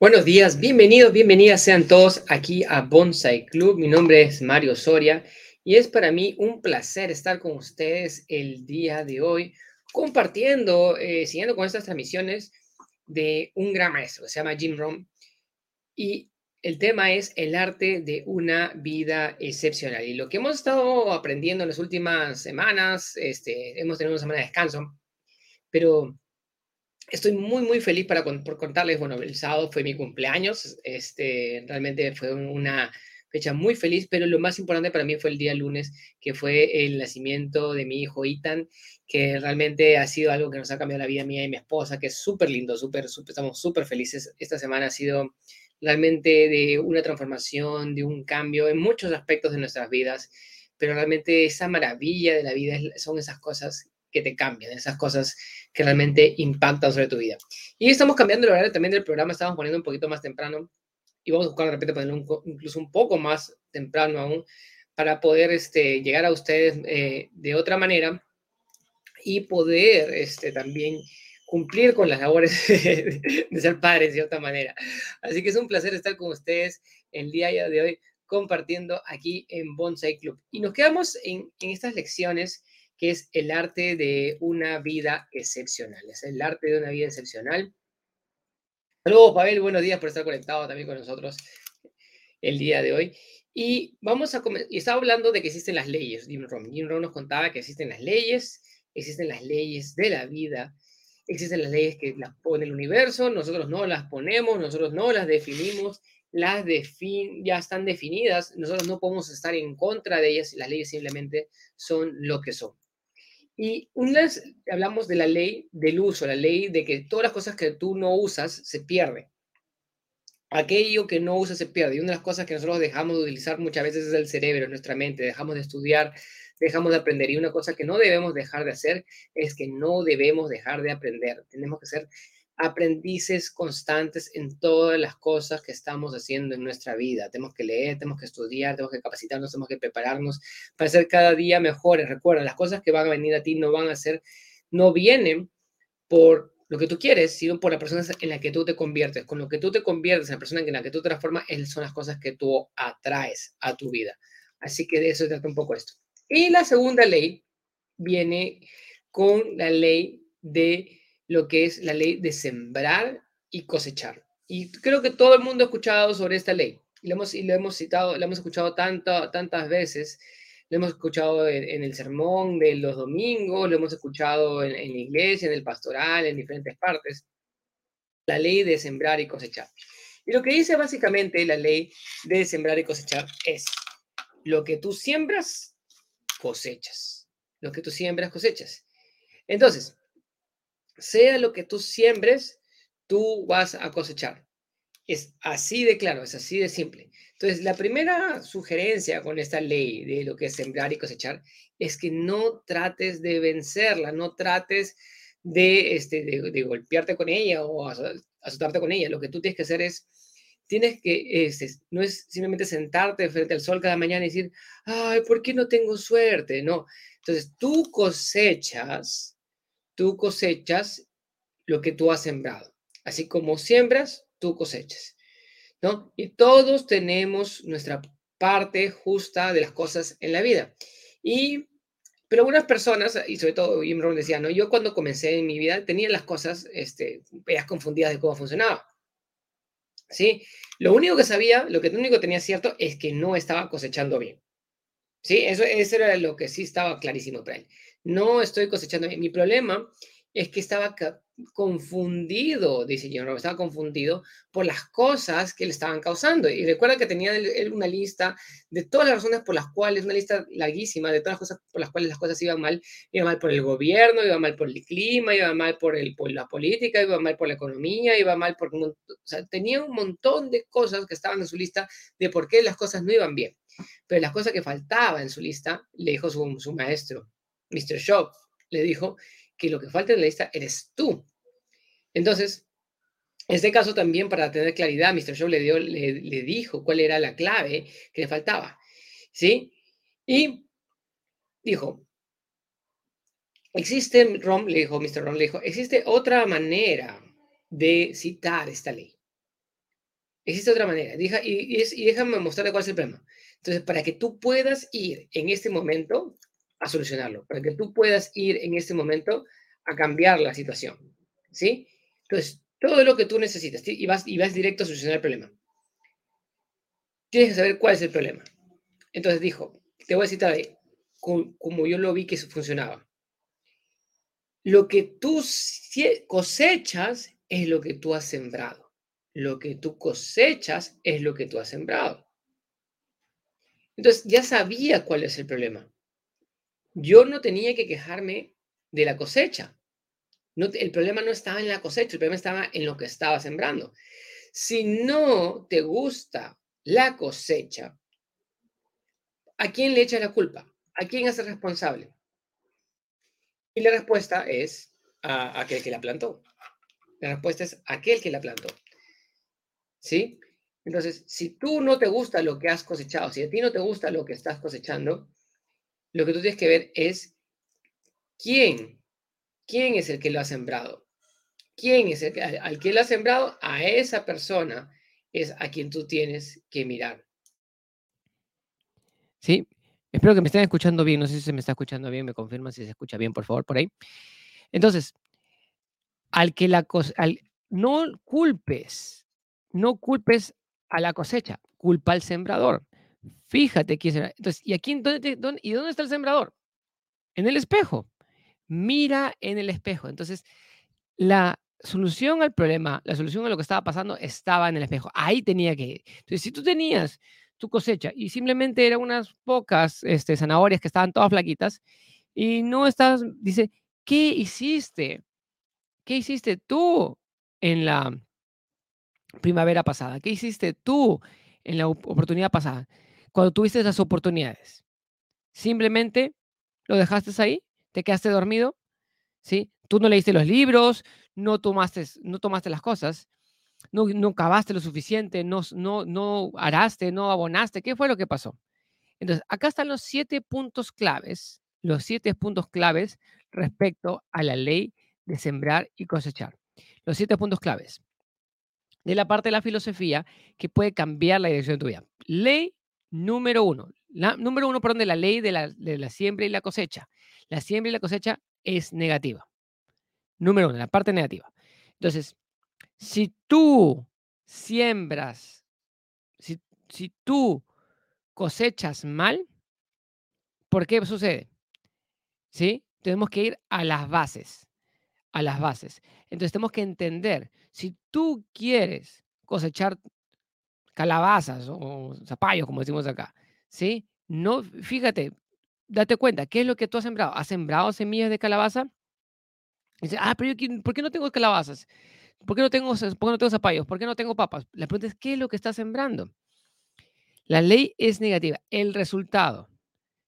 Buenos días, bienvenidos, bienvenidas sean todos aquí a Bonsai Club. Mi nombre es Mario Soria y es para mí un placer estar con ustedes el día de hoy compartiendo, eh, siguiendo con estas transmisiones de un gran maestro se llama Jim Rohn y el tema es el arte de una vida excepcional. Y lo que hemos estado aprendiendo en las últimas semanas, este, hemos tenido una semana de descanso, pero Estoy muy, muy feliz para por contarles, bueno, el sábado fue mi cumpleaños, este, realmente fue una fecha muy feliz, pero lo más importante para mí fue el día lunes, que fue el nacimiento de mi hijo Ethan, que realmente ha sido algo que nos ha cambiado la vida mía y mi esposa, que es súper lindo, súper, súper, estamos súper felices. Esta semana ha sido realmente de una transformación, de un cambio en muchos aspectos de nuestras vidas, pero realmente esa maravilla de la vida son esas cosas que te cambian, esas cosas que realmente impactan sobre tu vida. Y estamos cambiando el horario también del programa, estamos poniendo un poquito más temprano y vamos a buscar de repente ponerlo incluso un poco más temprano aún para poder este, llegar a ustedes eh, de otra manera y poder este, también cumplir con las labores de, ser padres de otra manera. Así que es un placer estar con ustedes el día de hoy compartiendo aquí en Bonsai Club. Y nos quedamos en, en estas lecciones que es el arte de una vida excepcional. Es el arte de una vida excepcional. Saludos, Pavel, buenos días por estar conectado también con nosotros el día de hoy. Y vamos estaba hablando de que existen las leyes, Jim Rohn. Jim Rohn nos contaba que existen las leyes, existen las leyes de la vida, existen las leyes que las pone el universo, nosotros no las ponemos, nosotros no las definimos, las ya están definidas, nosotros no podemos estar en contra de ellas, las leyes simplemente son lo que son. Y una vez hablamos de la ley del uso, la ley de que todas las cosas que tú no usas se pierden. Aquello que no usas se pierde. Y una de las cosas que nosotros dejamos de utilizar muchas veces es el cerebro, nuestra mente. Dejamos de estudiar, dejamos de aprender. Y una cosa que no debemos dejar de hacer es que no debemos dejar de aprender. Tenemos que ser aprendices constantes en todas las cosas que estamos haciendo en nuestra vida. Tenemos que leer, tenemos que estudiar, tenemos que capacitarnos, tenemos que prepararnos para ser cada día mejores. Recuerda, las cosas que van a venir a ti no van a ser, no vienen por lo que tú quieres, sino por la persona en la que tú te conviertes. Con lo que tú te conviertes, la persona en la que tú te transformas, son las cosas que tú atraes a tu vida. Así que de eso trata un poco esto. Y la segunda ley viene con la ley de lo que es la ley de sembrar y cosechar. Y creo que todo el mundo ha escuchado sobre esta ley. Y lo hemos, y lo hemos citado, lo hemos escuchado tanto, tantas veces. Lo hemos escuchado en, el sermón de los domingos, lo hemos escuchado en, en la iglesia, en el pastoral, en diferentes partes. La ley de sembrar y cosechar. Y lo que dice básicamente la ley de sembrar y cosechar es lo que tú siembras, cosechas. Lo que tú siembras, cosechas. Entonces, sea lo que tú siembres, tú vas a cosechar. Es así de claro, es así de simple. Entonces, la primera sugerencia con esta ley de lo que es sembrar y cosechar es que no trates de vencerla, no trates de, este, de, golpearte con ella o azotarte con ella. Lo que tú tienes que hacer es, tienes que, este, no es simplemente sentarte frente al sol cada mañana y decir, ay, ¿por qué no tengo suerte? No. Entonces, tú cosechas tú cosechas lo que tú has sembrado. Así como siembras, tú cosechas. ¿No? Y todos tenemos nuestra parte justa de las cosas en la vida. Y, pero algunas personas, y sobre todo Jim decía, ¿no? Yo cuando comencé en mi vida tenía las cosas, este, confundidas de cómo funcionaba. ¿Sí? Lo único que sabía, lo que único que tenía cierto es que no estaba cosechando bien. ¿Sí? Eso, eso era lo que sí estaba clarísimo para él no estoy cosechando. Mi problema es que estaba confundido, dice John estaba confundido por las cosas que le estaban causando. Y recuerda que tenía él una lista de todas las razones por las cuales, una lista larguísima de todas las cosas por las cuales las cosas iban mal. Iba mal por el gobierno, iba mal por el clima, iba mal por, el, por la política, iba mal por la economía, iba mal por... O sea, tenía un montón de cosas que estaban en su lista de por qué las cosas no iban bien. Pero las cosas que faltaban en su lista, le dijo su, su maestro, Mr. Shop le dijo que lo que falta en la lista eres tú. Entonces, en este caso también, para tener claridad, Mr. Shop le, dio, le, dijo cuál era la clave que le faltaba. ¿Sí? Y dijo, existe, Rom, le dijo, Mr. Rom le dijo, existe otra manera de citar esta ley. Existe otra manera. y, y, déjame mostrarte cuál es el problema. Entonces, para que tú puedas ir en este momento a solucionarlo, para que tú puedas ir en este momento a cambiar la situación, ¿sí? Entonces, todo lo que tú necesitas y vas, y vas directo a solucionar el problema. Tienes que saber cuál es el problema. Entonces dijo, te voy a citar ahí, como yo lo vi que funcionaba. Lo que tú cosechas es lo que tú has sembrado. Lo que tú cosechas es lo que tú has sembrado. Entonces ya sabía cuál es el problema. Yo no tenía que quejarme de la cosecha. El problema no estaba en la cosecha, el problema estaba en lo que estaba sembrando. Si no te gusta la cosecha, ¿a quién le echa la culpa? ¿A quién hace responsable? Y la respuesta es a aquel que la plantó. La respuesta es aquel que la plantó. ¿Sí? Entonces, si tú no te gusta lo que has cosechado, si a ti no te gusta lo que estás cosechando, lo que tú tienes que ver es quién, quién es el que lo ha sembrado. ¿Quién es el que, al que lo ha sembrado? A esa persona es a quien tú tienes que mirar. Sí, espero que me estén escuchando bien. No sé si se me está escuchando bien. Me confirman si se escucha bien, por favor, por ahí. Entonces, al que la al, no culpes, no culpes a la cosecha, culpa al sembrador. Fíjate quién es. Entonces, ¿y aquí dónde, y dónde está el sembrador? En el espejo. Mira en el espejo. Entonces, la solución al problema, la solución a lo que estaba pasando estaba en el espejo. Ahí tenía que ir. Entonces, si tú tenías tu cosecha y simplemente eran unas pocas este, zanahorias que estaban todas flaquitas y no estás, dice, ¿qué hiciste? ¿Qué hiciste tú en la primavera pasada? ¿Qué hiciste tú en la oportunidad pasada? Cuando tuviste esas oportunidades. Simplemente lo dejaste ahí, te quedaste dormido, ¿sí? Tú no leíste los libros, no tomaste, no tomaste las cosas, no, no cavaste lo suficiente, no, no, no araste, no abonaste. ¿Qué fue lo que pasó? Entonces, acá están los siete puntos claves, los siete puntos claves respecto a la ley de sembrar y cosechar. Los siete puntos claves de la parte de la filosofía que puede cambiar la dirección de tu vida. Ley número uno. La, número uno, perdón, de la ley de la, de la siembra y la cosecha. La siembra y la cosecha es negativa. Número uno, la parte negativa. Entonces, si tú siembras, si, si tú cosechas mal, ¿por qué sucede? ¿Sí? Tenemos que ir a las bases, a las bases. Entonces tenemos que entender, si tú quieres cosechar calabazas o zapallos, como decimos acá, ¿sí? No, fíjate, date cuenta, ¿qué es lo que tú has sembrado? ¿Has sembrado semillas de calabaza? dice, ah, pero yo, ¿por qué no tengo calabazas? ¿Por qué no tengo, por no tengo zapallos? ¿Por qué no tengo papas? La pregunta es, ¿qué es lo que estás sembrando? La ley es negativa. El resultado,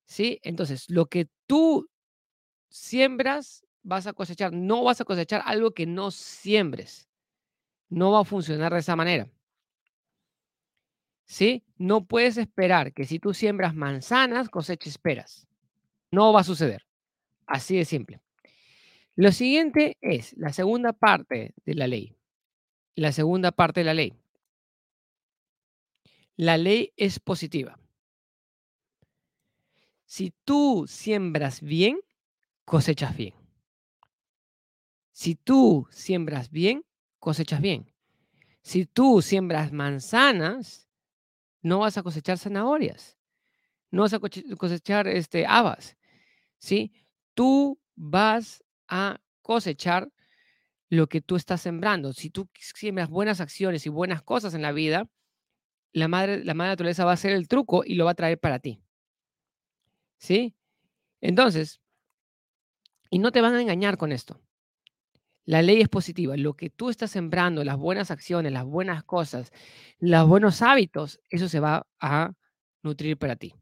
¿sí? Entonces, lo que tú siembras, vas a cosechar. No vas a cosechar algo que no siembres. No va a funcionar de esa manera. ¿Sí? No puedes esperar que si tú siembras manzanas, coseches peras. No va a suceder. Así de simple. Lo siguiente es la segunda parte de la ley. La segunda parte de la ley. La ley es positiva. Si tú siembras bien, cosechas bien. Si tú siembras bien, cosechas bien. Si tú siembras manzanas, no vas a cosechar zanahorias. No vas a cosechar este, habas. ¿Sí? Tú vas a cosechar lo que tú estás sembrando. Si tú siembras buenas acciones y buenas cosas en la vida, la madre, la madre naturaleza va a hacer el truco y lo va a traer para ti. ¿Sí? Entonces, y no te van a engañar con esto. La ley es positiva. Lo que tú estás sembrando, las buenas acciones, las buenas cosas, los buenos hábitos, eso se va a nutrir para ti.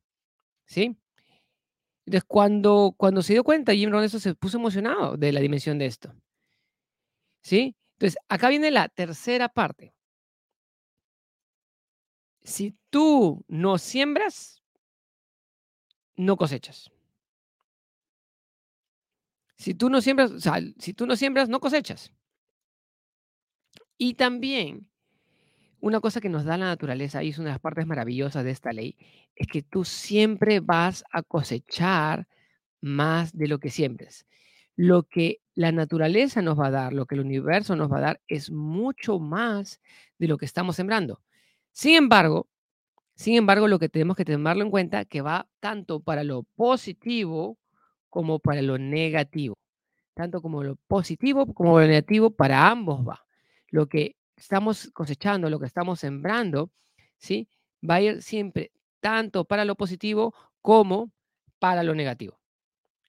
¿Sí? Entonces, cuando, cuando se dio cuenta, Jim Rohn eso se puso emocionado de la dimensión de esto. ¿Sí? Entonces, acá viene la tercera parte. Si tú no siembras, no cosechas. Si tú no siembras, si tú no siembras, no cosechas. Y también, una cosa que nos da la naturaleza, y es una de las partes maravillosas de esta ley, es que tú siempre vas a cosechar más de lo que siembres. Lo que la naturaleza nos va a dar, lo que el universo nos va a dar, es mucho más de lo que estamos sembrando. Sin embargo, sin embargo, lo que tenemos que tomarlo en cuenta que va tanto para lo positivo como para lo negativo. Tanto como lo positivo como lo negativo, para ambos va. Lo que estamos cosechando, lo que estamos sembrando, ¿sí? Va a ir siempre tanto para lo positivo como para lo negativo.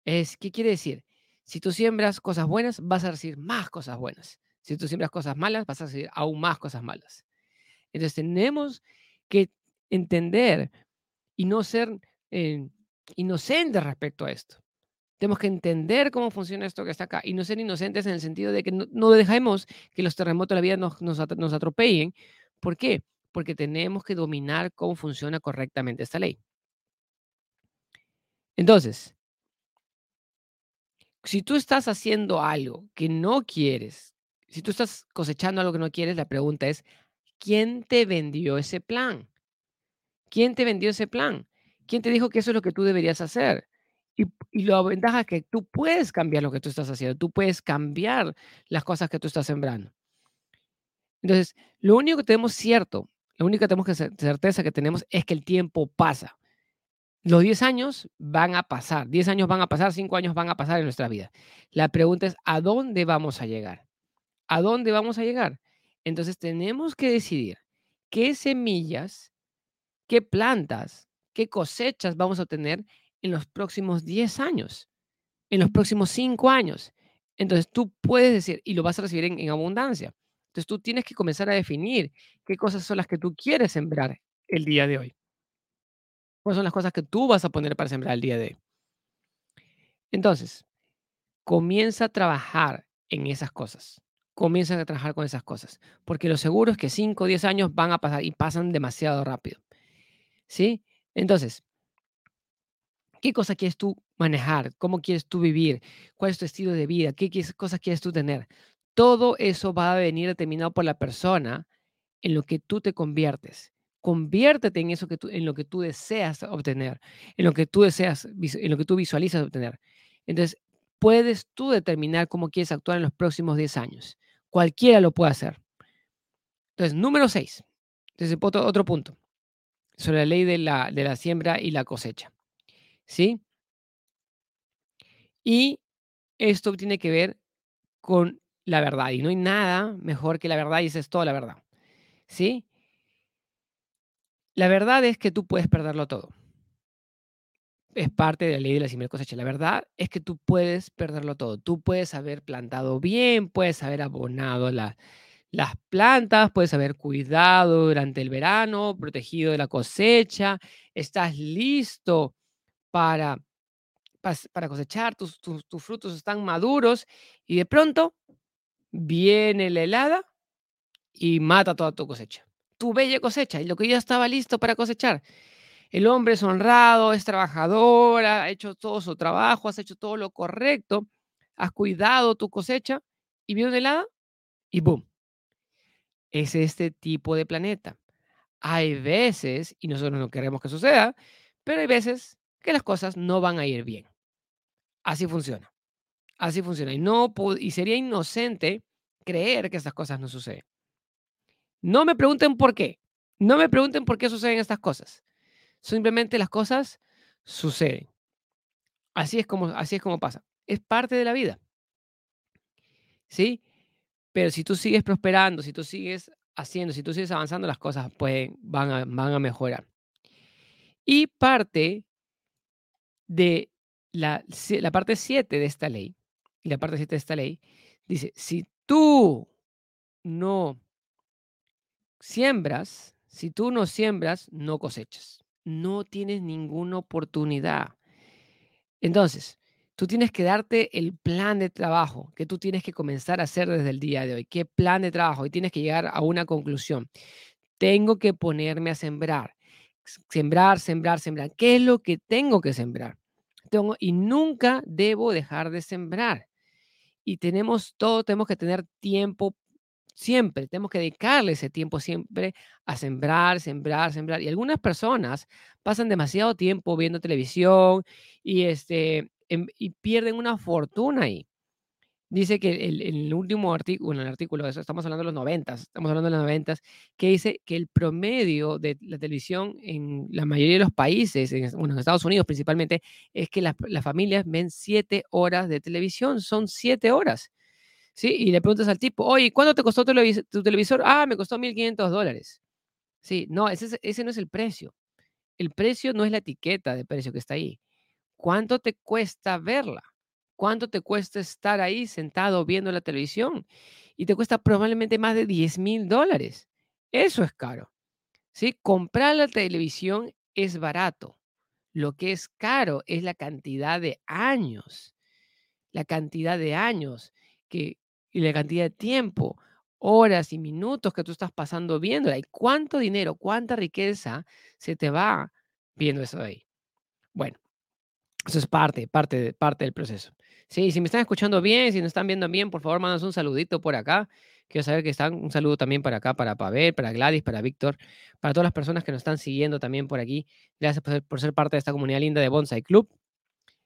Es, ¿Qué quiere decir? Si tú siembras cosas buenas, vas a recibir más cosas buenas. Si tú siembras cosas malas, vas a recibir aún más cosas malas. Entonces tenemos que entender y no ser eh, inocentes respecto a esto. Tenemos que entender cómo funciona esto que está acá y no ser inocentes en el sentido de que no, dejemos que los terremotos de la vida nos, nos, nos atropellen. ¿Por qué? Porque tenemos que dominar cómo funciona correctamente esta ley. Entonces, si tú estás haciendo algo que no quieres, si tú estás cosechando algo que no quieres, la pregunta es, ¿quién te vendió ese plan? ¿Quién te vendió ese plan? ¿Quién te dijo que eso es lo que tú deberías hacer? Y, la ventaja es que tú puedes cambiar lo que tú estás haciendo, tú puedes cambiar las cosas que tú estás sembrando. Entonces, lo único que tenemos cierto, la única tenemos que certeza que tenemos es que el tiempo pasa. Los 10 años van a pasar, 10 años van a pasar, 5 años van a pasar en nuestra vida. La pregunta es, ¿a dónde vamos a llegar? ¿A dónde vamos a llegar? Entonces tenemos que decidir qué semillas, qué plantas, qué cosechas vamos a tener en los próximos 10 años, en los próximos 5 años. Entonces tú puedes decir, y lo vas a recibir en, abundancia. Entonces tú tienes que comenzar a definir qué cosas son las que tú quieres sembrar el día de hoy. ¿Cuáles son las cosas que tú vas a poner para sembrar el día de hoy? Entonces, comienza a trabajar en esas cosas. Comienza a trabajar con esas cosas. Porque lo seguro es que 5 o 10 años van a pasar y pasan demasiado rápido. ¿Sí? Entonces, ¿Qué cosa quieres tú manejar? ¿Cómo quieres tú vivir? ¿Cuál es tu estilo de vida? ¿Qué cosas quieres tú tener? Todo eso va a venir determinado por la persona en lo que tú te conviertes. Conviértete en eso que tú, en lo que tú deseas obtener, en lo que tú deseas, en lo que tú visualizas obtener. Entonces, puedes tú determinar cómo quieres actuar en los próximos 10 años. Cualquiera lo puede hacer. Entonces, número 6. Desde otro, otro punto sobre la ley de la, de la siembra y la cosecha. ¿Sí? Y esto tiene que ver con la verdad. Y no hay nada mejor que la verdad y esa es toda la verdad. ¿Sí? La verdad es que tú puedes perderlo todo. Es parte de la ley de la siembra cosecha. La verdad es que tú puedes perderlo todo. Tú puedes haber plantado bien, puedes haber abonado las plantas, puedes haber cuidado durante el verano, protegido de la cosecha, estás listo para, para cosechar, tus, tus, frutos están maduros y de pronto viene la helada y mata toda tu cosecha. Tu bella cosecha y lo que ya estaba listo para cosechar. El hombre es honrado, es trabajador, ha hecho todo su trabajo, has hecho todo lo correcto, has cuidado tu cosecha y viene una helada y ¡boom! Es este tipo de planeta. Hay veces, y nosotros no queremos que suceda, pero hay veces que las cosas no van a ir bien. Así funciona. Así funciona. Y, no, y sería inocente creer que estas cosas no suceden. No me pregunten por qué. No me pregunten por qué suceden estas cosas. Simplemente las cosas suceden. Así es como, así es pasa. Es parte de la vida. ¿Sí? Pero si tú sigues prosperando, si tú sigues haciendo, si tú sigues avanzando, las cosas pueden, van, a, van a mejorar. Y parte de la, la parte 7 de esta ley, y la parte 7 de esta ley, dice, si tú no siembras, si tú no siembras, no cosechas. No tienes ninguna oportunidad. Entonces, tú tienes que darte el plan de trabajo que tú tienes que comenzar a hacer desde el día de hoy. ¿Qué plan de trabajo? Y tienes que llegar a una conclusión. Tengo que ponerme a sembrar. Sembrar, sembrar, sembrar. ¿Qué es lo que tengo que sembrar? Y nunca debo dejar de sembrar. Y tenemos todo, tenemos que tener tiempo siempre, tenemos que dedicarle ese tiempo siempre a sembrar, sembrar, sembrar. Y algunas personas pasan demasiado tiempo viendo televisión y, este, em, y pierden una fortuna ahí. Dice que el, el último artículo, en el artículo, estamos hablando de los 90, estamos hablando de los 90, que dice que el promedio de la televisión en la mayoría de los países, en, bueno, en Estados Unidos principalmente, es que las, familias ven siete horas de televisión, son siete horas. ¿Sí? Y le preguntas al tipo, oye, ¿cuánto te costó tu, televisor? Ah, me costó 1.500 dólares. Sí, no, ese no es el precio. El precio no es la etiqueta de precio que está ahí. ¿Cuánto te cuesta verla? ¿Cuánto te cuesta estar ahí sentado viendo la televisión? Y te cuesta probablemente más de 10 mil dólares. Eso es caro. ¿sí? Comprar la televisión es barato. Lo que es caro es la cantidad de años. La cantidad de años que, y la cantidad de tiempo, horas y minutos que tú estás pasando viéndola. Y cuánto dinero, cuánta riqueza se te va viendo eso ahí. Bueno, eso es parte, parte, parte del proceso. Sí, si me están escuchando bien, si nos están viendo bien, por favor, mandas un saludito por acá. Quiero saber que están. Un saludo también para acá, para Pavel, para Gladys, para Víctor, para todas las personas que nos están siguiendo también por aquí. Gracias por ser, parte de esta comunidad linda de Bonsai Club.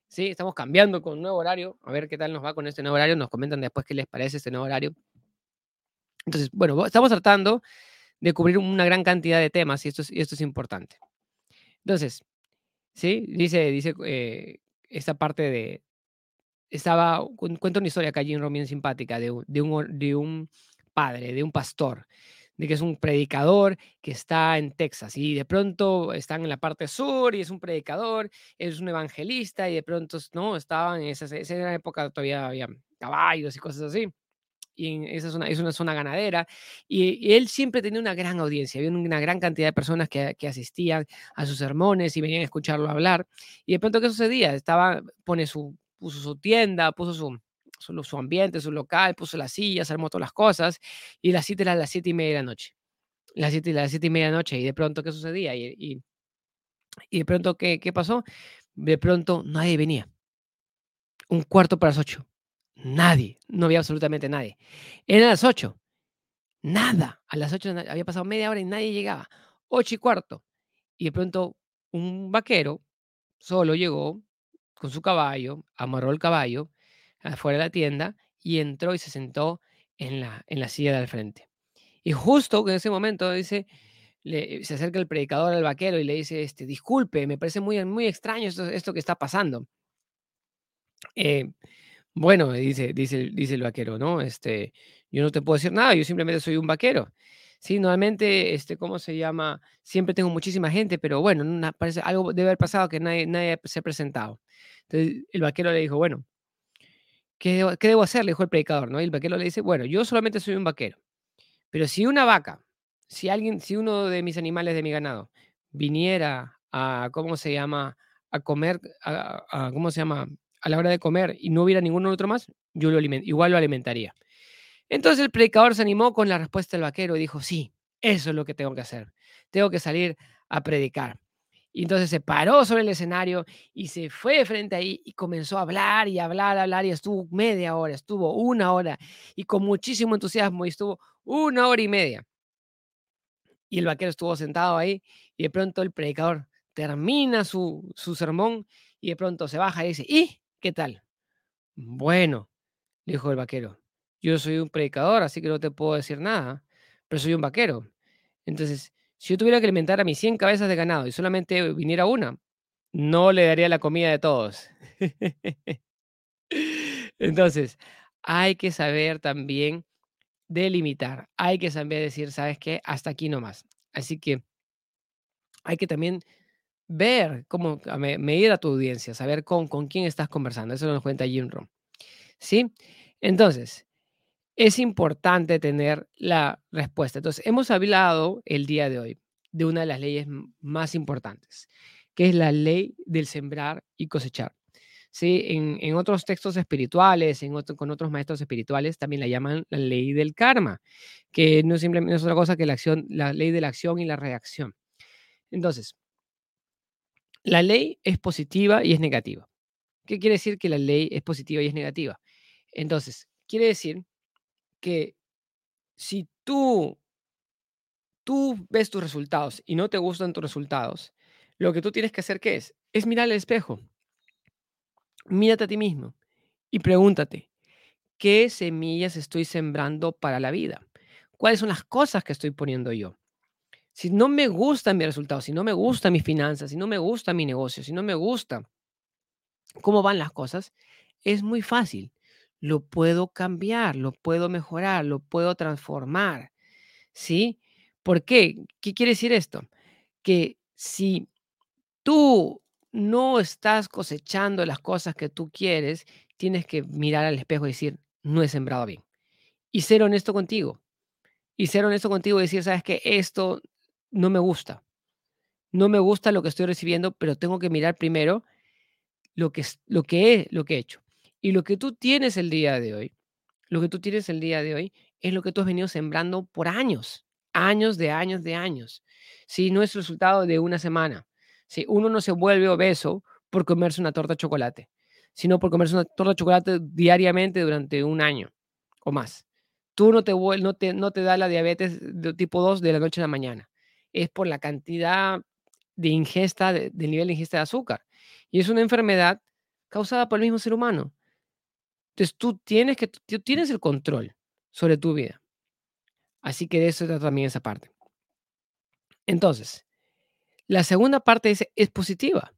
Sí, estamos cambiando con un nuevo horario. A ver qué tal nos va con este nuevo horario. Nos comentan después qué les parece este nuevo horario. Entonces, bueno, estamos tratando de cubrir una gran cantidad de temas y esto es importante. Entonces, sí, dice, dice eh, esta parte de, estaba, cuento una historia acá en bien simpática de, de, un, de un padre, de un pastor, de que es un predicador que está en Texas y de pronto están en la parte sur y es un predicador, es un evangelista y de pronto, no, estaban en esa, esa época todavía había caballos y cosas así. Y esa es una, es una zona ganadera. Y, y, él siempre tenía una gran audiencia, había una gran cantidad de personas que, que, asistían a sus sermones y venían a escucharlo hablar. Y de pronto, ¿qué sucedía? Estaba, pone su, puso su tienda, puso su, su, su, ambiente, su local, puso las sillas, armó todas las cosas, y la cita era las siete y media de la noche. Las siete, las siete y media de la noche, y de pronto, ¿qué sucedía? Y, y, y de pronto, ¿qué, ¿qué pasó? De pronto, nadie venía. Un cuarto para las ocho. Nadie, no había absolutamente nadie. Eran las ocho. Nada. A las ocho había pasado media hora y nadie llegaba. Ocho y cuarto. Y de pronto un vaquero solo llegó, con su caballo, amarró el caballo afuera de la tienda y entró y se sentó en la, en la silla del frente. Y justo en ese momento dice, le, se acerca el predicador al vaquero y le dice, este, disculpe, me parece muy, muy extraño esto, esto que está pasando. Eh, bueno, dice, dice, dice el vaquero, ¿no? Este, yo no te puedo decir nada, yo simplemente soy un vaquero. Sí, normalmente, este, ¿cómo se llama? Siempre tengo muchísima gente, pero bueno, parece, algo debe haber pasado que nadie, nadie se ha presentado. Entonces el vaquero le dijo, bueno, ¿qué debo, ¿qué debo, hacer? Le dijo el predicador, ¿no? Y el vaquero le dice, bueno, yo solamente soy un vaquero, pero si una vaca, si alguien, si uno de mis animales de mi ganado viniera a, ¿cómo se llama? A comer, a, a, ¿cómo se llama? A la hora de comer y no hubiera ningún otro más, yo lo igual lo alimentaría. Entonces el predicador se animó con la respuesta del vaquero y dijo, sí, eso es lo que tengo que hacer. Tengo que salir a predicar. Y entonces se paró sobre el escenario y se fue frente ahí y comenzó a hablar y hablar, hablar y estuvo media hora, estuvo una hora y con muchísimo entusiasmo y estuvo una hora y media. Y el vaquero estuvo sentado ahí y de pronto el predicador termina su, su sermón y de pronto se baja y dice, ¿y qué tal? Bueno, dijo el vaquero, yo soy un predicador, así que no te puedo decir nada, pero soy un vaquero. Entonces, si yo tuviera que alimentar a mis 100 cabezas de ganado y solamente viniera una, no le daría la comida de todos. Entonces, hay que saber también delimitar, hay que saber decir, ¿sabes qué? Hasta aquí nomás. Así que hay que también ver cómo medir a tu audiencia, saber con, con quién estás conversando. Eso nos cuenta Jim Rom. ¿Sí? Entonces, es importante tener la respuesta. Entonces, hemos hablado el día de hoy de una de las leyes más importantes, que es la ley del sembrar y cosechar. ¿Sí? En, en otros textos espirituales, en con otros maestros espirituales, también la llaman la ley del karma, que no, simplemente, es otra cosa que la, acción, la ley de la acción y la reacción. Entonces, la ley es positiva y es negativa. ¿Qué quiere decir que la ley es positiva y es negativa? Entonces, quiere decir que si tú, tú ves tus resultados y no te gustan tus resultados, lo que tú tienes que hacer, ¿qué es? Es mirar al espejo. Mírate a ti mismo y pregúntate, ¿qué semillas estoy sembrando para la vida? ¿Cuáles son las cosas que estoy poniendo yo? Si no me gustan mis resultados, si no me gustan mis finanzas, si no me gusta mi negocio, si no me gusta cómo van las cosas, es muy fácil. Lo puedo cambiar, lo puedo mejorar, lo puedo transformar. ¿Sí? ¿Por qué? ¿Qué quiere decir esto? Que si tú no estás cosechando las cosas que tú quieres, tienes que mirar al espejo y decir, no he sembrado bien. Y ser honesto contigo. Y ser honesto contigo y decir, sabes que esto no me gusta. No me gusta lo que estoy recibiendo, pero tengo que mirar primero lo que, lo que, he, lo que he hecho. Y lo que tú tienes el día de hoy, lo que tú tienes el día de hoy es lo que tú has venido sembrando por años, años de años de años. Si no es resultado de una semana. Si uno no se vuelve obeso por comerse una torta de chocolate, sino por comerse una torta de chocolate diariamente durante un año o más. Tú no te, no te, no te da la diabetes de tipo 2 de la noche a la mañana. Es por la cantidad de ingesta, del nivel de ingesta de azúcar. Y es una enfermedad causada por el mismo ser humano. Entonces tú tienes, que, tú tienes el control sobre tu vida. Así que de eso trata también esa parte. Entonces, la segunda parte es, es positiva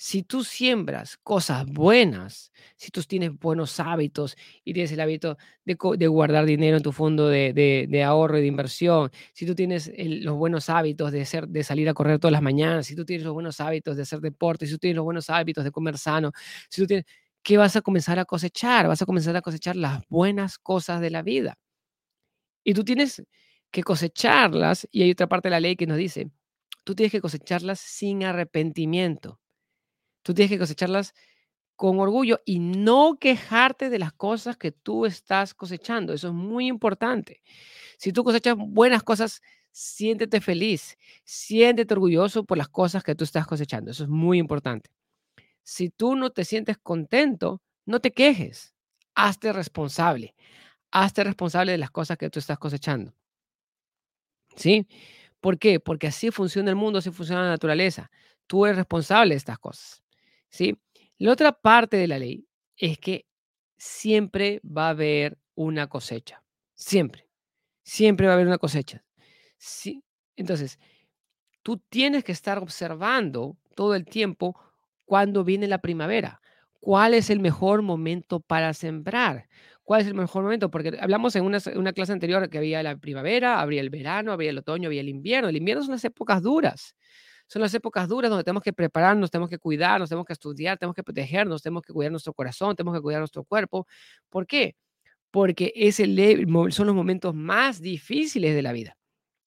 si tú siembras cosas buenas, si tú tienes buenos hábitos y tienes el hábito de, guardar dinero en tu fondo de, ahorro y de inversión, si tú tienes los buenos hábitos de, de salir a correr todas las mañanas, si tú tienes los buenos hábitos de hacer deporte, si tú tienes los buenos hábitos de comer sano, si tú tienes, ¿qué vas a comenzar a cosechar? Vas a comenzar a cosechar las buenas cosas de la vida. Y tú tienes que cosecharlas, y hay otra parte de la ley que nos dice, tú tienes que cosecharlas sin arrepentimiento. Tú tienes que cosecharlas con orgullo y no quejarte de las cosas que tú estás cosechando. Eso es muy importante. Si tú cosechas buenas cosas, siéntete feliz, siéntete orgulloso por las cosas que tú estás cosechando. Eso es muy importante. Si tú no te sientes contento, no te quejes. Hazte responsable. Hazte responsable de las cosas que tú estás cosechando. ¿Sí? ¿Por qué? Porque así funciona el mundo, así funciona la naturaleza. Tú eres responsable de estas cosas. ¿Sí? La otra parte de la ley es que siempre va a haber una cosecha, siempre, siempre va a haber una cosecha. Sí. Entonces, tú tienes que estar observando todo el tiempo cuando viene la primavera. ¿Cuál es el mejor momento para sembrar? ¿Cuál es el mejor momento? Porque hablamos en una, una, clase anterior que había la primavera, habría el verano, habría el otoño, había el invierno. El invierno son las épocas duras son las épocas duras donde tenemos que prepararnos, tenemos que cuidarnos, tenemos que estudiar, tenemos que protegernos, tenemos que cuidar nuestro corazón, tenemos que cuidar nuestro cuerpo. ¿Por qué? Porque es el, son los momentos más difíciles de la vida.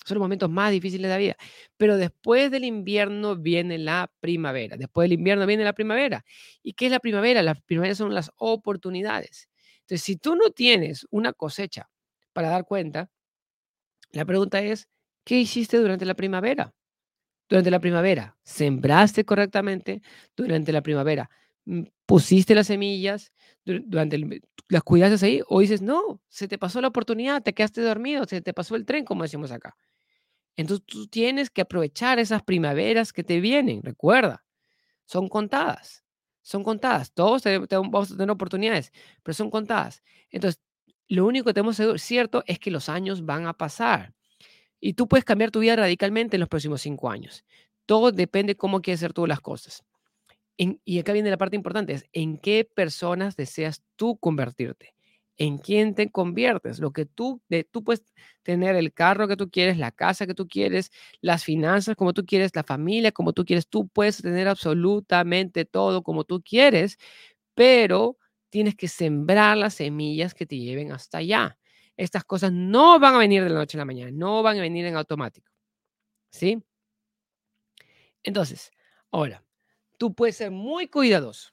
Son los momentos más difíciles de la vida. Pero después del invierno viene la primavera. Después del invierno viene la primavera. ¿Y qué es la primavera? La primavera son las oportunidades. Entonces, si tú no tienes una cosecha para dar cuenta, la pregunta es, ¿qué hiciste durante la primavera? Durante la primavera, sembraste correctamente durante la primavera, mm, pusiste las semillas, durante las cuidaste ahí, o dices, no, se te pasó la oportunidad, te quedaste dormido, se te pasó el tren, como decimos acá. Entonces tú tienes que aprovechar esas primaveras que te vienen, recuerda, son contadas, son contadas, todos vamos a tener oportunidades, pero son contadas. Entonces, lo único que tenemos cierto es que los años van a pasar. Y tú puedes cambiar tu vida radicalmente en los próximos cinco años. Todo depende de cómo quieres hacer tú las cosas. y acá viene la parte importante, es en qué personas deseas tú convertirte. ¿En quién te conviertes? Lo que tú, de, tú puedes tener el carro que tú quieres, la casa que tú quieres, las finanzas como tú quieres, la familia como tú quieres. Tú puedes tener absolutamente todo como tú quieres, pero tienes que sembrar las semillas que te lleven hasta allá. Estas cosas no van a venir de la noche a la mañana, no van a venir en automático. ¿Sí? Entonces, ahora, tú puedes ser muy cuidadoso.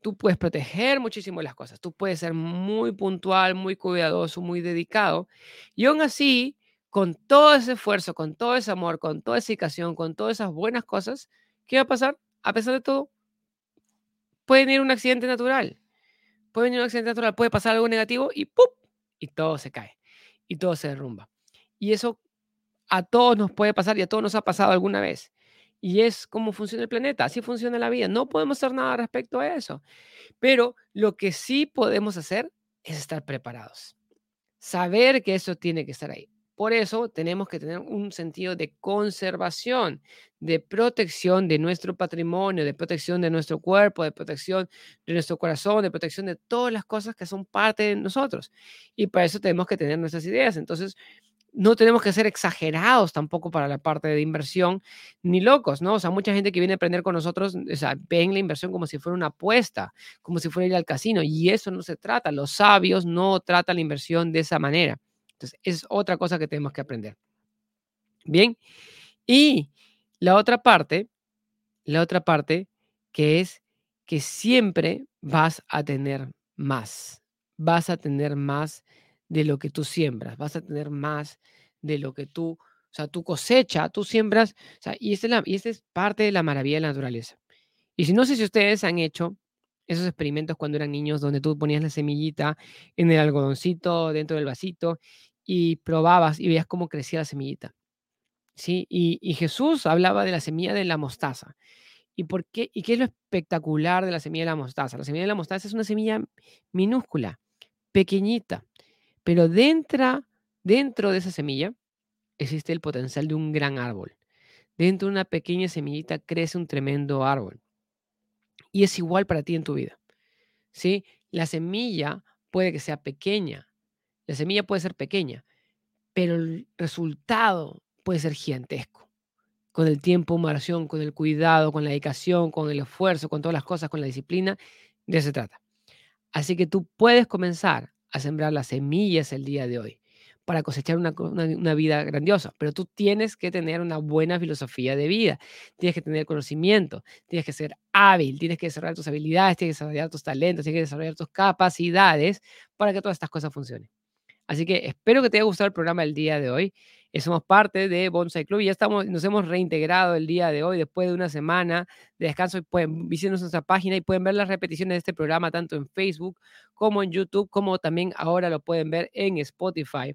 Tú puedes proteger muchísimo las cosas. Tú puedes ser muy puntual, muy cuidadoso, muy dedicado. Y aún así, con todo ese esfuerzo, con todo ese amor, con toda esa dedicación, con todas esas buenas cosas, ¿qué va a pasar? A pesar de todo, puede venir un accidente natural. Puede venir un accidente natural, puede pasar algo negativo y ¡pum! Y todo se cae. y todo se derrumba. Y eso a todos nos puede pasar y a todos nos ha pasado alguna vez. Y es cómo funciona el planeta, así funciona la vida. No podemos hacer nada respecto a eso. Pero lo que sí podemos hacer es estar preparados. Saber que eso tiene que estar ahí. Por eso tenemos que tener un sentido de conservación, de protección de nuestro patrimonio, de protección de nuestro cuerpo, de protección de nuestro corazón, de protección de todas las cosas que son parte de nosotros. Y para eso tenemos que tener nuestras ideas. Entonces, no tenemos que ser exagerados tampoco para la parte de inversión, ni locos, ¿no? O sea, mucha gente que viene a aprender con nosotros, o sea, ven la inversión como si fuera una apuesta, como si fuera ir al casino, y eso no se trata. Los sabios no tratan la inversión de esa manera. Es otra cosa que tenemos que aprender. Bien, y la otra parte, la otra parte que es que siempre vas a tener más, vas a tener más de lo que tú siembras, vas a tener más de lo que tú, o sea, tu cosecha, tú siembras, o sea, y esta es, la, y esta es parte de la maravilla de la naturaleza. Y si no sé si ustedes han hecho esos experimentos cuando eran niños donde tú ponías la semillita en el algodoncito, dentro del vasito, y probabas y veías cómo crecía la semillita. ¿Sí? Y, Jesús hablaba de la semilla de la mostaza. ¿Y, por qué, ¿Y qué es lo espectacular de la semilla de la mostaza? La semilla de la mostaza es una semilla minúscula, pequeñita, pero dentro, dentro de esa semilla existe el potencial de un gran árbol. Dentro de una pequeña semillita crece un tremendo árbol. Y es igual para ti en tu vida. ¿Sí? La semilla puede que sea pequeña, la semilla puede ser pequeña, pero el resultado puede ser gigantesco. Con el tiempo, oración, con el cuidado, con la dedicación, con el esfuerzo, con todas las cosas, con la disciplina, de eso se trata. Así que tú puedes comenzar a sembrar las semillas el día de hoy para cosechar una, una, vida grandiosa, pero tú tienes que tener una buena filosofía de vida, tienes que tener conocimiento, tienes que ser hábil, tienes que desarrollar tus habilidades, tienes que desarrollar tus talentos, tienes que desarrollar tus capacidades para que todas estas cosas funcionen. Así que espero que te haya gustado el programa del día de hoy. Eh, somos parte de Bonsai Club y ya estamos, nos hemos reintegrado el día de hoy después de una semana de descanso. Pueden visitar nuestra página y pueden ver las repeticiones de este programa tanto en Facebook como en YouTube, como también ahora lo pueden ver en Spotify.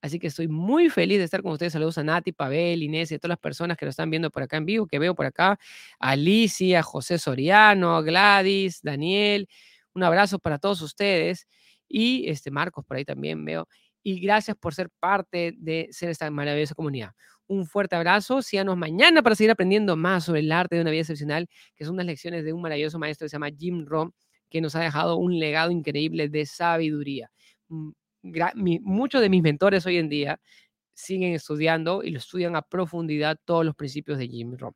Así que estoy muy feliz de estar con ustedes. Saludos a Nati, Pavel, Inés y a todas las personas que lo están viendo por acá en vivo, que veo por acá. Alicia, José Soriano, Gladys, Daniel. Un abrazo para todos ustedes y este Marcos por ahí también veo. Y gracias por ser parte de ser esta maravillosa comunidad. Un fuerte abrazo. Síganos mañana para seguir aprendiendo más sobre el arte de una vida excepcional, que son unas lecciones de un maravilloso maestro que se llama Jim Rohn, que nos ha dejado un legado increíble de sabiduría. Mm, muchos de mis mentores hoy en día siguen estudiando y lo estudian a profundidad todos los principios de Jim Rohn.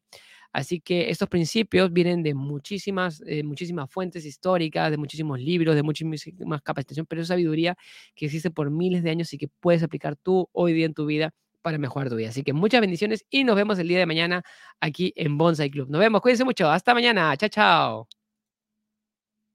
Así que estos principios vienen de muchísimas, eh, muchísimas fuentes históricas, de muchísimos libros, de muchísimas capacitación, pero es sabiduría que existe por miles de años y que puedes aplicar tú hoy día en tu vida para mejorar tu vida. Así que muchas bendiciones y nos vemos el día de mañana aquí en Bonsai Club. Nos vemos, cuídense mucho. Hasta mañana. Chao, chao.